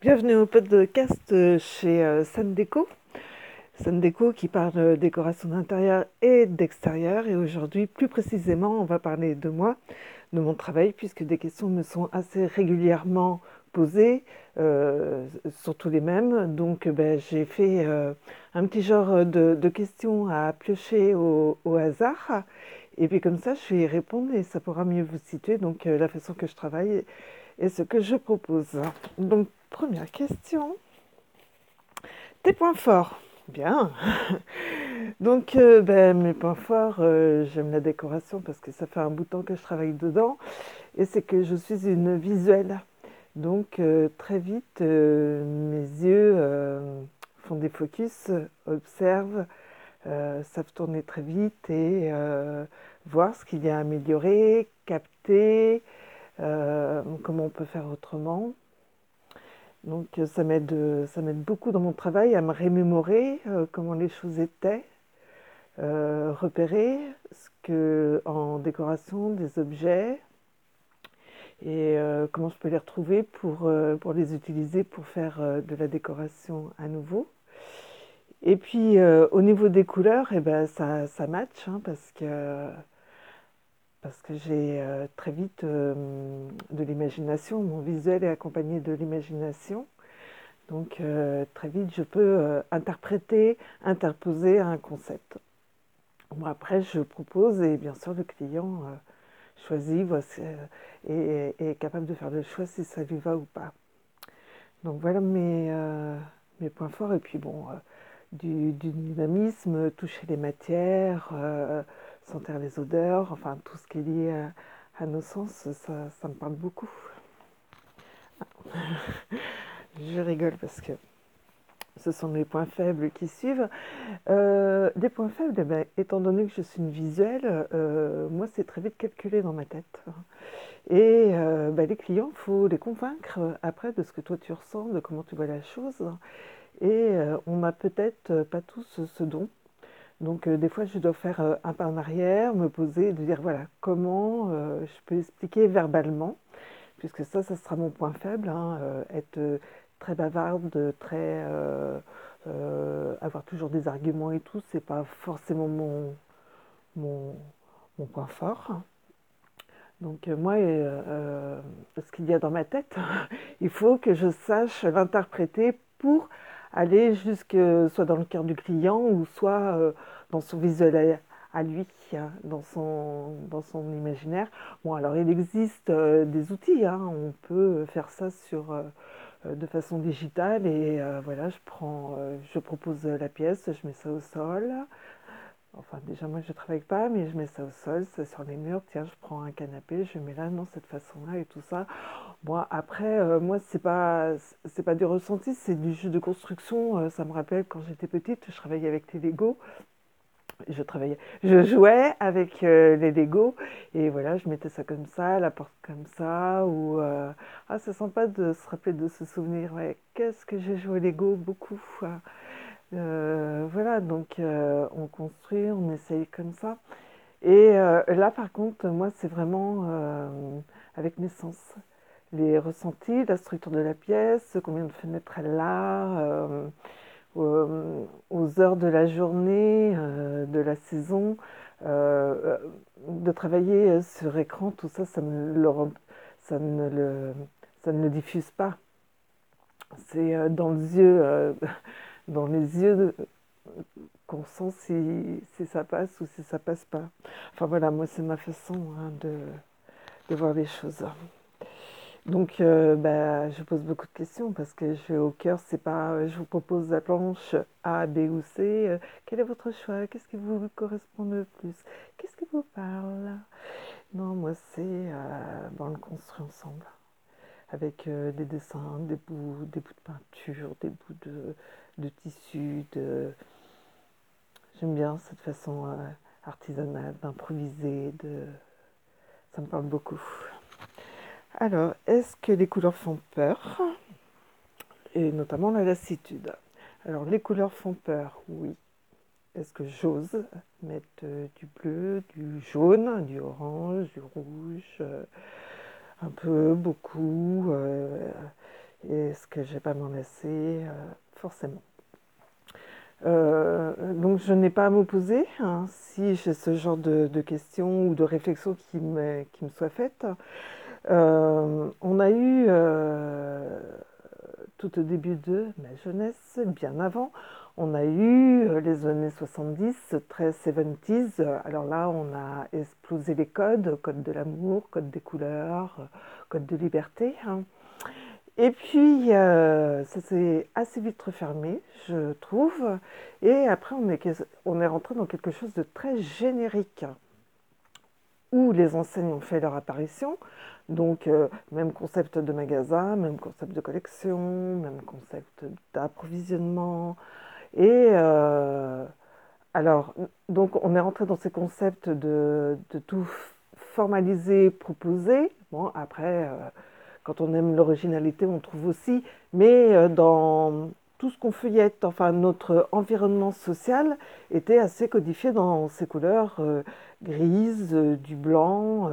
Bienvenue au podcast chez euh, Sandeco. Sandeco qui parle de décoration d'intérieur et d'extérieur. Et aujourd'hui, plus précisément, on va parler de moi, de mon travail, puisque des questions me sont assez régulièrement posées, euh, surtout les mêmes. Donc, ben, j'ai fait euh, un petit genre de, questions à piocher au, au, hasard. Et puis comme ça, je vais y répondre et ça pourra mieux vous situer. Donc, la façon que je travaille et ce que je propose. Donc, première question. Tes points forts. Bien. Donc, euh, ben, mes points forts, euh, j'aime la décoration parce que ça fait un bout de temps que je travaille dedans. Et c'est que je suis une visuelle. Donc, euh, très vite, mes yeux font des focus, observent, savent tourner très vite et voir ce qu'il y a à améliorer, capter, comment on peut faire autrement. Donc euh, ça m'aide, ça m'aide beaucoup dans mon travail à me rémémorer euh, comment les choses étaient, repérer ce que en décoration des objets et comment je peux les retrouver pour, pour les utiliser pour faire de la décoration à nouveau. Et puis au niveau des couleurs, eh ben, ça, ça match hein, parce que parce que j'ai euh, très vite euh, de l'imagination, mon visuel est accompagné de l'imagination. Donc euh, très vite, je peux interpréter, interposer un concept. après, je propose et bien sûr, le client choisit et, est capable de faire le choix si ça lui va ou pas. Donc voilà mes, points forts. Et puis bon, du, dynamisme, toucher les matières sentir les odeurs, enfin tout ce qui est lié à, nos sens, ça, me parle beaucoup. Je rigole parce que ce sont mes points faibles qui suivent. Euh, des points faibles, eh ben, étant donné que je suis une visuelle, euh, moi c'est très vite calculé dans ma tête. Et euh, ben, les clients, il faut les convaincre après de ce que toi tu ressens, de comment tu vois la chose. Et on n'a peut-être pas tous ce don donc euh, des fois, je dois faire euh, un pas en arrière, me poser, de dire voilà comment euh, je peux expliquer verbalement, puisque ça, ça sera mon point faible, hein, être très bavarde, très avoir toujours des arguments et tout, c'est pas forcément mon, mon, mon, point fort. Donc moi, ce qu'il y a dans ma tête, il faut que je sache l'interpréter pour aller jusque soit dans le cœur du client ou soit euh, dans son visuel à, lui, hein, dans, son, dans son imaginaire. Bon, alors il existe euh, des outils, hein. on peut faire ça sur, euh, de façon digitale et voilà, je prends, je propose la pièce, je mets ça au sol, Enfin, déjà, moi, je ne travaille pas, mais je mets ça au sol, c'est sur les murs. Tiens, je prends un canapé, je mets là, non, cette façon-là et tout ça. Bon, après, euh, moi, c'est pas, c'est pas du ressenti, c'est du jeu de construction. Euh, ça me rappelle quand j'étais petite, je travaillais avec les Lego. Je travaillais, je jouais avec euh, les Lego et voilà, je mettais ça comme ça, la porte comme ça. Ou ah, c'est sympa de se rappeler de ce souvenir. Qu'est-ce que j'ai joué Lego? Beaucoup. Hein. Euh, voilà, donc euh, on construit, on essaye comme ça. Et euh, là, par contre, moi, c'est vraiment avec mes sens. Les ressentis, la structure de la pièce, combien de fenêtres elle a, aux heures de la journée, de la saison. de travailler sur écran, tout ça, ça, ça, ne, le, ça ne le diffuse pas. C'est dans les yeux dans les yeux qu'on sent si, ça passe ou si ça passe pas. Enfin voilà, moi c'est ma façon hein, de, voir les choses. Donc euh, bah, je pose beaucoup de questions parce que je au cœur, c'est pas je vous propose la planche A, B ou C. Euh, quel est votre choix? Qu'est-ce qui vous correspond le plus? Qu'est-ce qui vous parle? Non, moi c'est euh, on le construit ensemble avec euh, des dessins, des bouts, des bouts de peinture, des bouts de, de tissu. De... J'aime bien cette façon euh, artisanale d'improviser. De... Ça me parle beaucoup. Alors, est-ce que les couleurs font peur? Et notamment la lassitude. Alors, les couleurs font peur, oui. Est-ce que j'ose mettre euh, du bleu, du jaune, du orange, du rouge un peu, beaucoup. Euh, Est-ce que je pas m'en lasser Forcément. donc je n'ai pas à m'opposer hein, si j'ai ce genre de, questions ou de réflexions qui me, qui me soient faites. on a eu tout au début de ma jeunesse, bien avant, on a eu euh, les années 70, très 70s. Alors là, on a explosé les codes, code de l'amour, code des couleurs, euh, code de liberté. Hein. Et puis, euh, ça s'est assez vite refermé, je trouve. Et après, on est, on est rentré dans quelque chose de très générique, où les enseignes ont fait leur apparition. Donc, même concept de magasin, même concept de collection, même concept d'approvisionnement, et euh, alors, donc on est rentré dans ces concepts de, tout formaliser, proposer. Bon, après, euh, quand on aime l'originalité, on trouve aussi, mais euh, dans tout ce qu'on feuillette, enfin notre environnement social était assez codifié dans ces couleurs grises, du blanc.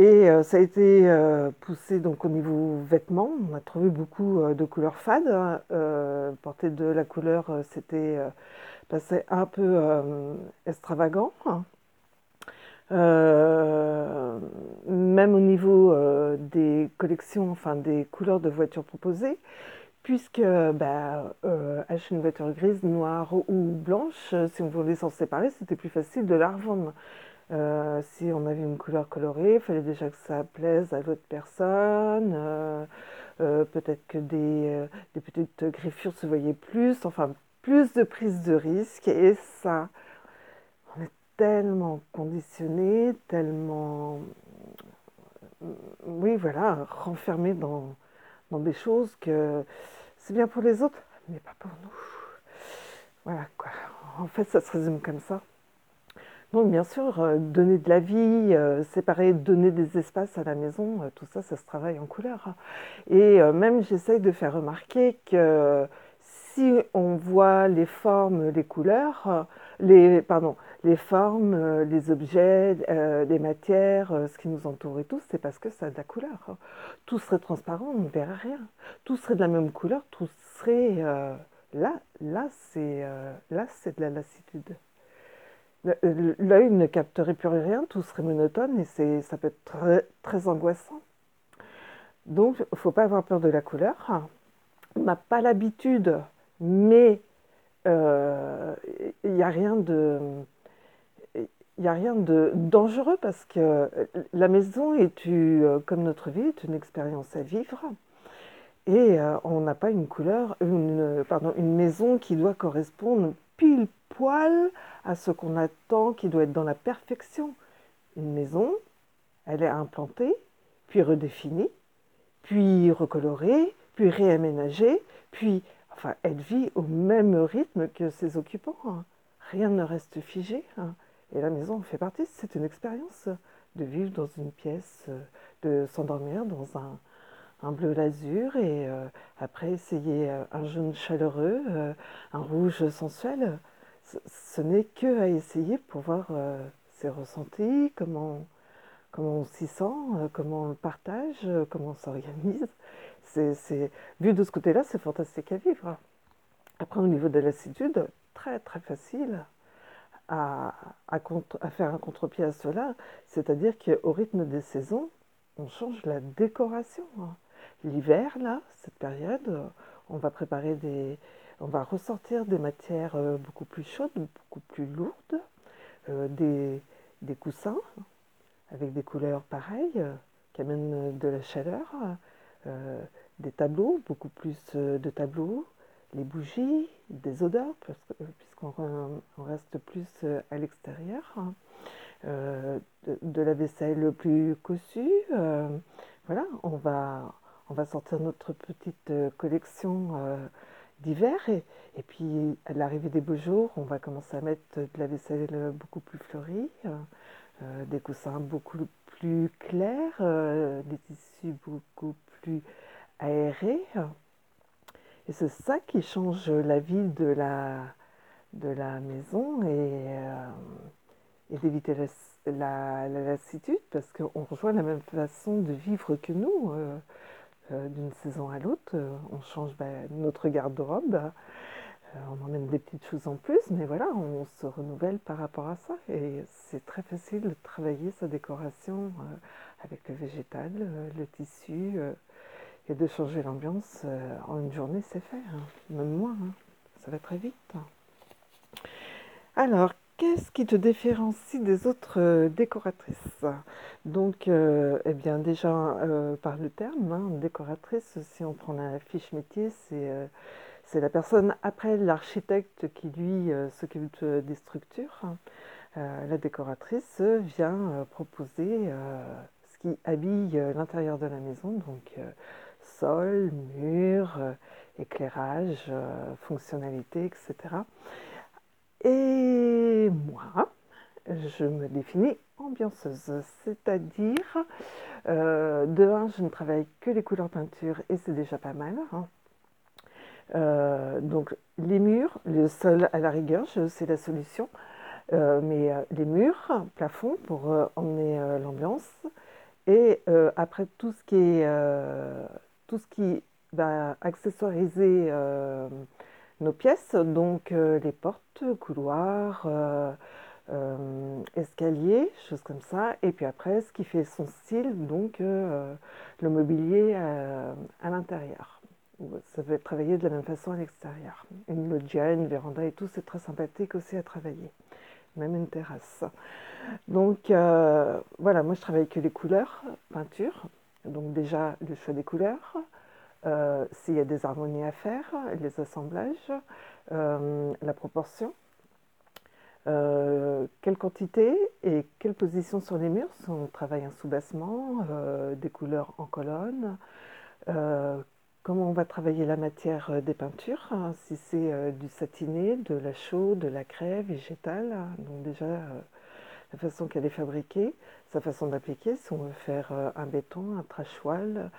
Et euh, ça a été euh, poussé donc au niveau vêtements. On a trouvé beaucoup euh, de couleurs fades. Hein. porter de la couleur, c'était passé un peu extravagant. Même au niveau des collections, enfin des couleurs de voitures proposées, puisque bah, acheter une voiture grise, noire ou blanche, si on voulait s'en séparer, c'était plus facile de la revendre. Euh, si on avait une couleur colorée, il fallait déjà que ça plaise à l'autre personne. Euh, euh, peut-être que des, petites griffures se voyaient plus. Enfin, plus de prise de risque. Et ça, tellement conditionné, tellement. Oui, voilà, renfermé dans, dans des choses que c'est bien pour les autres, mais pas pour nous. Voilà quoi. En fait, ça se résume comme ça. Donc bien sûr, euh, donner de la vie, euh, séparer, donner des espaces à la maison, euh, tout ça, ça se travaille en couleur. Et même j'essaye de faire remarquer que si on voit les formes, les couleurs, les, pardon, les formes, les objets, les matières, ce qui nous entoure et tout, c'est parce que ça a de la couleur. Tout serait transparent, on ne verrait rien. Tout serait de la même couleur, tout serait... là, là c'est de la lassitude. L'œil ne capterait plus rien, tout serait monotone et ça peut être très, très angoissant. Donc, il ne faut pas avoir peur de la couleur. On n'a pas l'habitude, mais euh, il n'y a rien de... Il a rien de dangereux parce que la maison est, comme notre vie, est une expérience à vivre. Et euh, on n'a pas une couleur, une, pardon, une maison qui doit correspondre pile poil à ce qu'on attend qui doit être dans la perfection. Une maison, elle est implantée, puis redéfinie, puis recolorée, puis réaménagée, puis enfin, elle vit au même rythme que ses occupants. Hein. Rien ne reste figé. Hein. Et la maison en fait partie. C'est une expérience de vivre dans une pièce, de s'endormir dans un, bleu l'azur et euh, après essayer euh, un jaune chaleureux, euh, un rouge sensuel ce n'est que à essayer pour voir euh, ses ressentis, comment, comment on s'y sent, euh, comment on le partage, euh, comment on s'organise. Vu de ce côté-là, c'est fantastique à vivre. Après, au niveau de la lassitude, très très facile à, à, faire un contre-pied à cela, c'est-à-dire qu'au rythme des saisons, on change la décoration. Hein. L'hiver, là, cette période, on va préparer des, on va ressortir des matières euh, beaucoup plus chaudes, beaucoup plus lourdes, euh, des, coussins avec des couleurs pareilles euh, qui amènent de la chaleur, des tableaux, beaucoup plus de tableaux, les bougies, des odeurs, puisqu'on reste plus à l'extérieur, de, la vaisselle plus cossue. voilà, on va, on va sortir notre petite collection d'hiver. Et, puis, à l'arrivée des beaux jours, on va commencer à mettre de la vaisselle beaucoup plus fleurie, euh, des coussins beaucoup plus clairs, euh, des tissus beaucoup plus aérés. Et c'est ça qui change la vie de la, de la maison et, euh, d'éviter la, la, lassitude parce qu'on rejoint la même façon de vivre que nous. d'une saison à l'autre. on change bah, notre garde-robe. on emmène des petites choses en plus, mais voilà, on se renouvelle par rapport à ça. Et c'est très facile de travailler sa décoration avec le végétal, le tissu, et de changer l'ambiance en une journée, c'est fait. Hein. Même moins, hein. ça va très vite. Alors, qu'est-ce qui te différencie des autres euh, décoratrices? Donc, euh, eh bien, déjà euh, par le terme, hein, décoratrice, si on prend la fiche métier, c'est la personne après l'architecte qui lui s'occupe des structures. la décoratrice vient proposer ce qui habille l'intérieur de la maison, donc sol, mur, éclairage, fonctionnalité, etc. Et moi, je me définis ambianceuse, c'est-à-dire, euh, de un, je ne travaille que les couleurs peinture et c'est déjà pas mal. Hein. Euh, donc les murs, le sol à la rigueur, c'est la solution, euh, mais les murs, plafond pour emmener l'ambiance, et après tout ce qui est tout ce qui va accessoiriser nos pièces, donc euh, les portes, couloirs, euh, euh, escaliers, choses comme ça. Et puis après, ce qui fait son style, donc le mobilier à l'intérieur. Ça peut être travaillé de la même façon à l'extérieur. Une loggia, une véranda et tout, c'est très sympathique aussi à travailler. Même une terrasse. Donc voilà, moi je travaille que les couleurs, peinture. Donc déjà le choix des couleurs, euh, s'il y a des harmonies à faire, les assemblages, euh, la proportion, euh, quelle quantité et quelle position sur les murs, si on travaille un soubassement, des couleurs en colonne, comment on va travailler la matière des peintures, hein, si c'est du satiné, de la chaux, de la craie végétale, donc déjà la façon qu'elle est fabriquée, sa façon d'appliquer, si on veut faire un béton, un trachoil,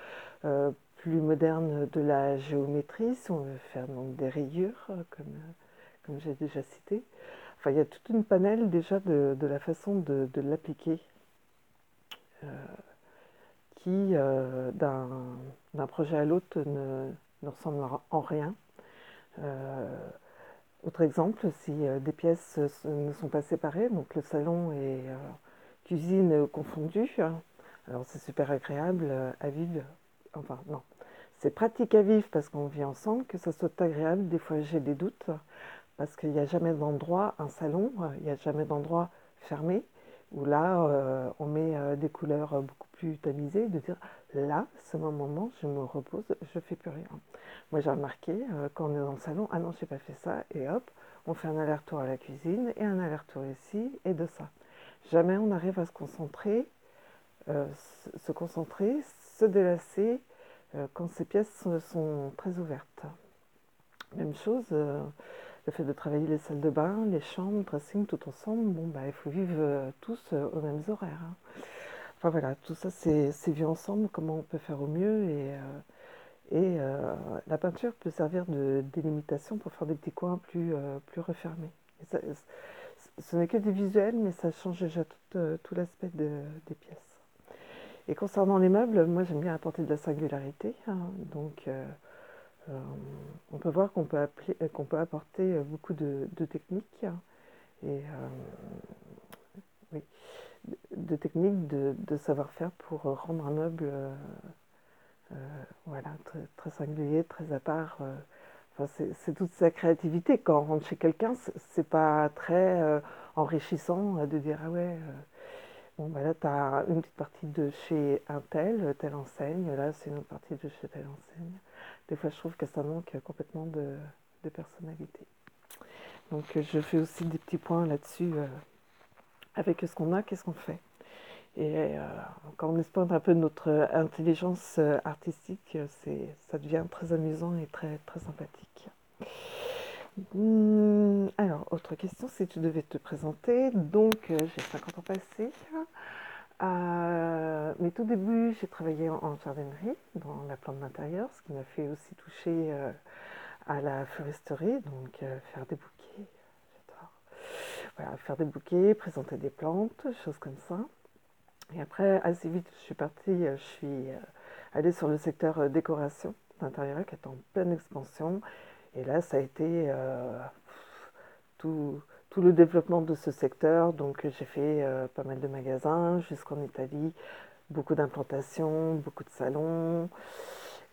plus moderne de la géométrie, si on veut faire donc des rayures, euh, comme, euh, comme j'ai déjà cité. Enfin, il y a toute une panel déjà de, la façon de, l'appliquer, euh, qui, d'un projet à l'autre, ne, ne, ressemble en rien. Autre exemple, si des pièces ne sont pas séparées, donc le salon et cuisine confondus, alors c'est super agréable à vivre enfin non, c'est pratique à vivre parce qu'on vit ensemble, que ça soit agréable. Des fois j'ai des doutes parce qu'il n'y a jamais d'endroit, un salon, il n'y a jamais d'endroit fermé où là euh, on met euh, des couleurs beaucoup plus tamisées, de dire là, c'est mon moment, je me repose, je fais plus rien. Moi j'ai remarqué euh, quand on est dans le salon, ah non, j'ai pas fait ça, et hop, on fait un aller-retour à la cuisine et un aller-retour ici et de ça. Jamais on arrive à se concentrer, se concentrer, se délasser euh, quand ces pièces sont très ouvertes. Même chose, euh, le fait de travailler les salles de bain, les chambres, le dressing tout ensemble, bon, bah, il faut vivre euh, tous aux mêmes horaires. Hein. Voilà, tout ça c'est vu ensemble, comment on peut faire au mieux et, et la peinture peut servir de délimitation pour faire des petits coins plus, plus refermés. ce n'est que des visuels, mais ça change déjà tout, l'aspect des pièces. Et concernant les meubles, moi j'aime bien apporter de la singularité. Hein. donc euh, euh, on peut voir qu'on peut, euh, peut, apporter beaucoup de, techniques. Hein. et de techniques de, savoir-faire pour rendre un meuble voilà, très, singulier, très à part. c'est toute sa créativité. Quand on rentre chez quelqu'un, c'est pas très enrichissant de dire ah ouais Bon, bah là, tu as une petite partie de chez un tel, telle enseigne. Là, c'est une autre partie de chez telle enseigne. Des fois, je trouve que ça manque complètement de, personnalité. Donc, je fais aussi des petits points là-dessus. Euh, avec ce qu'on a, qu'est-ce qu'on fait Et euh, quand on exploite un peu notre intelligence euh, artistique, ça devient très amusant et très, très sympathique. Hmm, alors, autre question, si tu devais te présenter. Donc, euh, j'ai 50 ans passés. Euh, mais tout début, j'ai travaillé en, jardinerie, dans la plante d'intérieur, ce qui m'a fait aussi toucher euh, à la floristerie, donc faire des bouquets. Faire des bouquets, présenter des plantes, choses comme ça. Et après, assez vite, je suis partie, je suis aller sur le secteur décoration d'intérieur qui est en pleine expansion. Et là, ça a été tout, le développement de ce secteur. Donc, j'ai fait pas mal de magasins jusqu'en Italie, beaucoup d'implantations, beaucoup de salons.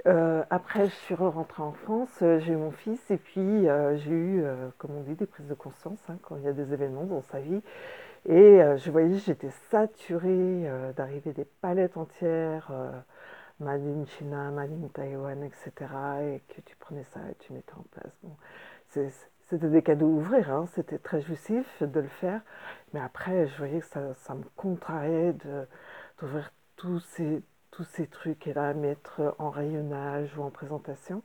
Euh, après, je suis rentrée en France, euh, j'ai eu mon fils et puis euh, j'ai eu, comme on dit, des prises de conscience hein, quand il y a des événements dans sa vie. Et je voyais, j'étais saturée d'arriver des palettes entières, Made in China, Made in Taïwan, etc. Et que tu prenais ça et tu mettais en place. C'était des cadeaux à ouvrir, hein, c'était très jouissif de le faire. Mais après, je voyais que ça, ça me contrariait d'ouvrir tous ces tous ces trucs-là à mettre en rayonnage ou en présentation.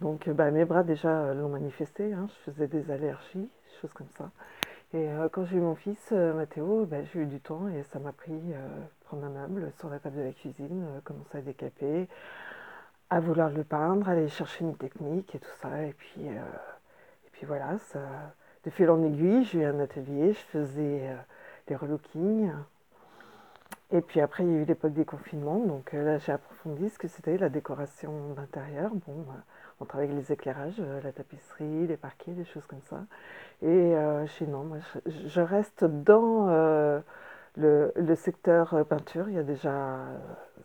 Donc bah, mes bras déjà euh, l'ont manifesté, hein. je faisais des allergies, choses comme ça. Et euh, quand j'ai eu mon fils, euh, Mathéo, bah, j'ai eu du temps et ça m'a pris prendre un meuble sur la table de la cuisine, commencer à décaper, à vouloir le peindre, aller chercher une technique et tout ça. Et puis, et puis voilà, de fil en aiguille, j'ai eu un atelier, je faisais des relookings, et puis après, il y a eu l'époque des confinements, donc euh, là j'ai approfondi ce que c'était la décoration d'intérieur. Bon, euh, on travaille avec les éclairages, euh, la tapisserie, les parquets, des choses comme ça. Et chez non, moi je, reste dans le, secteur peinture. Il y a déjà,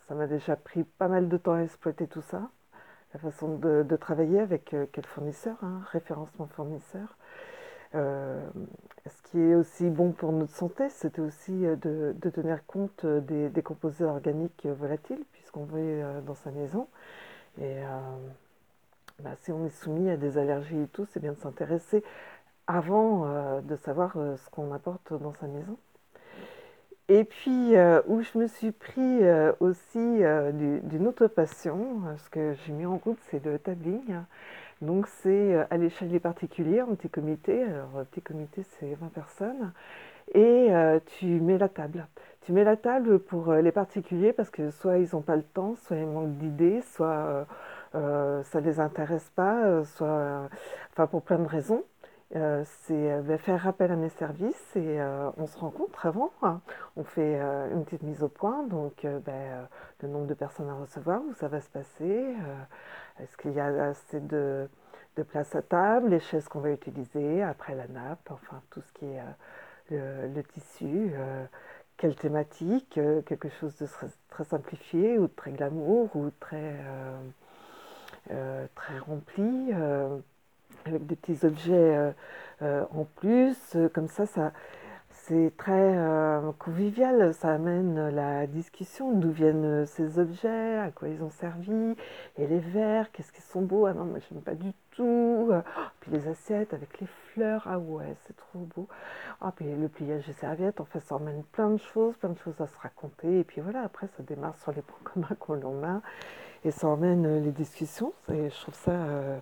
ça m'a déjà pris pas mal de temps à exploiter tout ça. La façon de, travailler avec quel fournisseur, hein, référencement fournisseur. Euh, ce qui est aussi bon pour notre santé, c'était aussi euh, de, tenir compte euh, des, composés organiques volatiles, puisqu'on vit dans sa maison. Et bah, si on est soumis à des allergies et tout, c'est bien de s'intéresser avant de savoir ce qu'on apporte dans sa maison. Et puis, où je me suis pris aussi d'une autre passion, ce que j'ai mis en route, c'est le tabling. Donc c'est euh, à l'échelle des particuliers, en petit comité. Alors petit comité c'est 20 personnes. Et euh, tu mets la table. Tu mets la table pour euh, les particuliers parce que soit ils n'ont pas le temps, soit ils manquent d'idées, soit ça ne les intéresse pas, soit enfin pour plein de raisons. c'est ben, faire appel à mes services et on se rencontre avant. Hein. On fait une petite mise au point, donc ben, le nombre de personnes à recevoir, où ça va se passer, est-ce qu'il y a assez de, place à table, les chaises qu'on va utiliser, après la nappe, enfin tout ce qui est euh, le, tissu, euh, quelle thématique, euh, quelque chose de très, simplifié ou de très glamour ou très, très rempli, avec des petits objets en plus, comme ça, ça c'est très euh, convivial, ça amène la discussion, d'où viennent ces objets, à quoi ils ont servi, et les verres, qu'est-ce qu'ils sont beaux, ah non, moi j'aime pas du tout, oh, puis les assiettes avec les fleurs, ah ouais, c'est trop beau, ah, puis le pliage des serviettes, en fait ça emmène plein de choses, plein de choses à se raconter, et puis voilà, après ça démarre sur les points communs qu'on a, et ça emmène les discussions, et je trouve ça... Euh,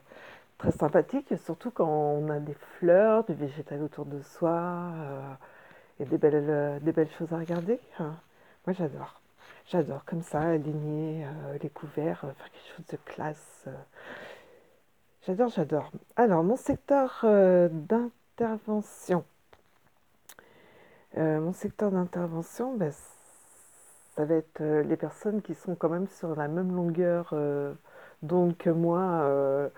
très sympathique, surtout quand on a des fleurs, du végétal autour de soi. Euh, des belles, euh, des belles choses à regarder. Hein. Moi, j'adore. J'adore comme ça, aligner euh, les couverts, euh, faire quelque chose de classe. J'adore, j'adore. Alors, mon secteur d'intervention. mon secteur d'intervention, ben, ça va être les personnes qui sont quand même sur la même longueur que moi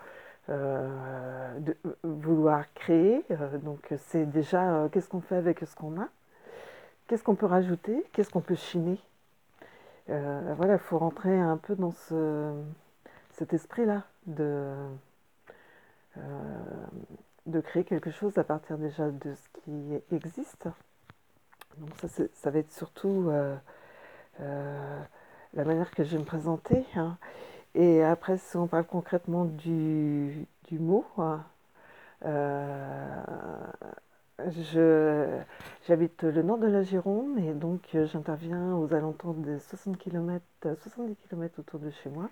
euh, de vouloir créer. Euh, donc c'est déjà euh, qu'est-ce qu'on fait avec ce qu'on a, qu'est-ce qu'on peut rajouter, qu'est-ce qu'on peut chiner? voilà, il faut rentrer un peu dans ce, cet esprit-là de, de créer quelque chose à partir déjà de ce qui existe. Donc ça, ça va être surtout la manière que je vais me présenter. Hein. Et après, si on parle concrètement du, mot, hein, euh, j'habite le nord de la Gironde et donc euh, j'interviens aux alentours de 60 km, 70 km autour de chez moi.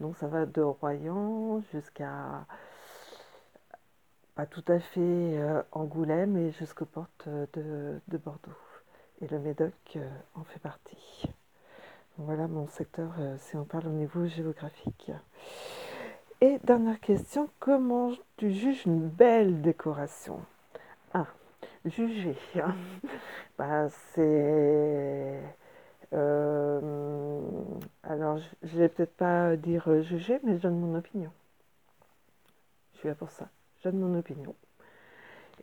Donc ça va de Royan jusqu'à pas tout à fait euh, Angoulême et jusqu'aux portes de, de, Bordeaux. Et le Médoc en fait partie. Voilà mon secteur euh, si on parle au niveau géographique. Et dernière question, comment tu juges une belle décoration? Ah, juger. Hein. Bah, c'est Euh, alors, je ne vais peut-être pas dire euh, juger, mais je donne mon opinion. Je suis là pour ça. Je donne mon opinion.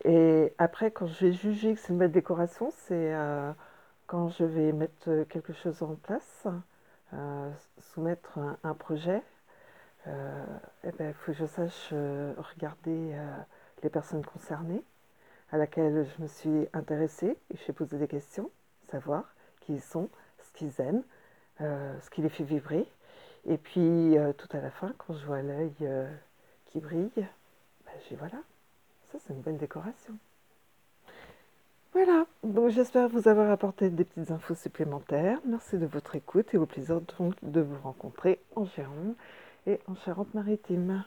Et après, quand je vais juger que c'est une belle décoration, c'est quand je vais mettre quelque chose en place, soumettre un, projet. Eh ben, il faut que je sache regarder les personnes concernées à laquelle je me suis intéressée et je vais poser des questions, savoir qui ils sont, ce qu'ils aiment, euh, ce qui les fait vibrer. Et puis euh, tout à la fin, quand je vois l'œil euh, qui brille, ben, j'ai voilà, ça c'est une bonne décoration. Voilà, donc j'espère vous avoir apporté des petites infos supplémentaires. Merci de votre écoute et au plaisir donc de vous rencontrer en Gironde et en Charente-Maritime.